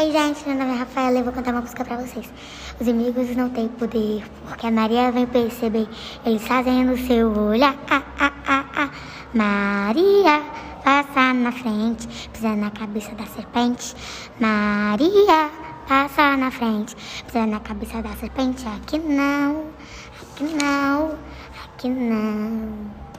Ei, gente, meu nome é Rafaela e eu vou cantar uma música pra vocês. Os inimigos não têm poder, porque a Maria vem perceber. Eles fazem no seu olhar. Ah, ah, ah, ah. Maria passa na frente, pisa na cabeça da serpente. Maria passa na frente, pisa na cabeça da serpente. Aqui não, aqui não, aqui não.